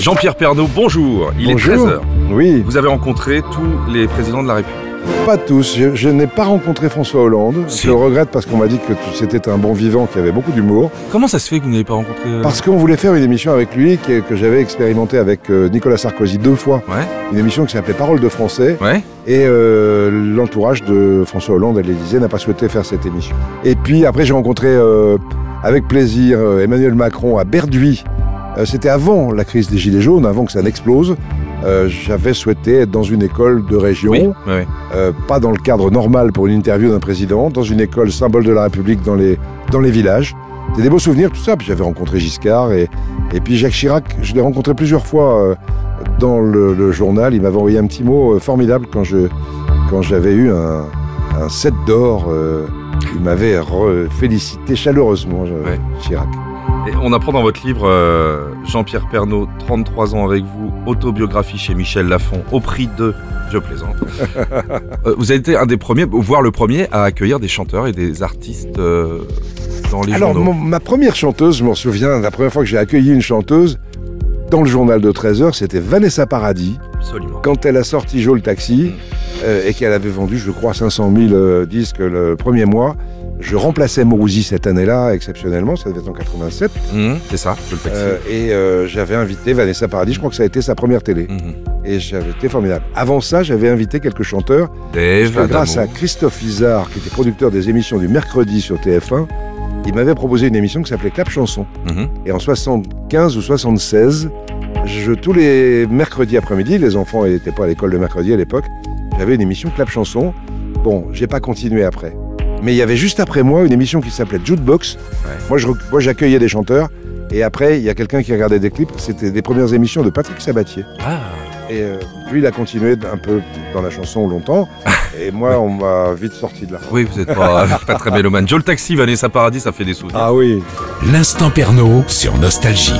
Jean-Pierre Pernaud, bonjour. Il Bonjour. est 13h. Oui, Vous avez rencontré tous les présidents de la République. pas tous. Je, je n'ai pas rencontré François Hollande. Si. Je le regrette parce qu'on m'a dit que c'était un bon vivant qui avait beaucoup d'humour. Comment ça se fait que vous n'avez pas rencontré euh, Parce qu'on voulait faire une émission avec lui que, que j'avais expérimenté avec euh, Nicolas Sarkozy deux fois. Ouais. Une émission qui s'appelait Parole de français. Ouais. Et euh, l'entourage de François Hollande à l'Élysée n'a pas souhaité faire cette émission. Et puis après, j'ai rencontré avec plaisir Emmanuel Macron à Berduy. Euh, C'était avant la crise des Gilets jaunes, avant que ça n'explose. Euh, J'avais souhaité être dans une école de région. Oui. Euh, pas dans le cadre normal pour une interview d'un président, dans une école symbole de la République dans les, dans les villages. C'est des beaux souvenirs, tout ça. Puis j'avais rencontré Giscard et, et puis Jacques Chirac, je l'ai rencontré plusieurs fois dans le, le journal. Il m'avait envoyé un petit mot formidable quand je quand j'avais eu un, un set d'or. il m'avait félicité chaleureusement, Ouais. Chirac. Et on apprend dans votre livre, euh, Jean-Pierre Pernaud, 33 ans avec vous, autobiographie chez Michel Lafon, au prix de... Je plaisante. Euh, vous avez été un des premiers, voire le premier, à accueillir des chanteurs et des artistes euh, dans les Alors, mon- ma première chanteuse, je m'en souviens, la première fois que j'ai accueilli une chanteuse dans le journal de 13h, c'était Vanessa Paradis. Absolument. quand elle a sorti Jo le taxi euh, et qu'elle avait vendu, je crois, 500 000 euh, disques le premier mois, je remplaçais Mourouzi cette année-là, exceptionnellement, ça devait être en 87, Mmh, c'est ça, je le euh, et euh, j'avais invité Vanessa Paradis, je crois que ça a été sa première télé, Mhm. et j'avais été formidable. Avant ça, j'avais invité quelques chanteurs, que grâce à. Christophe Izard, qui était producteur des émissions du mercredi sur TF1, il m'avait proposé une émission qui s'appelait Clap Chanson. Mhm. Et en 75 ou 76, je, tous les mercredis après-midi, les enfants n'étaient pas à l'école le mercredi à l'époque, j'avais une émission Clap Chanson. Bon, j'ai pas continué après. Mais il y avait juste après moi une émission qui s'appelait Jukebox. Ouais. Moi, j'accueillais des chanteurs. Et après, il y a quelqu'un qui regardait des clips. C'était des premières émissions de Patrick Sabatier. Ah, Et euh, lui, il a continué un peu dans la chanson longtemps. Et moi, on m'a vite sorti de là. oui, vous n'êtes pas, pas très mélomane. Joe le taxi, Vanessa Paradis, ça fait des souvenirs. Ah oui. L'instant Pernaud sur Nostalgie.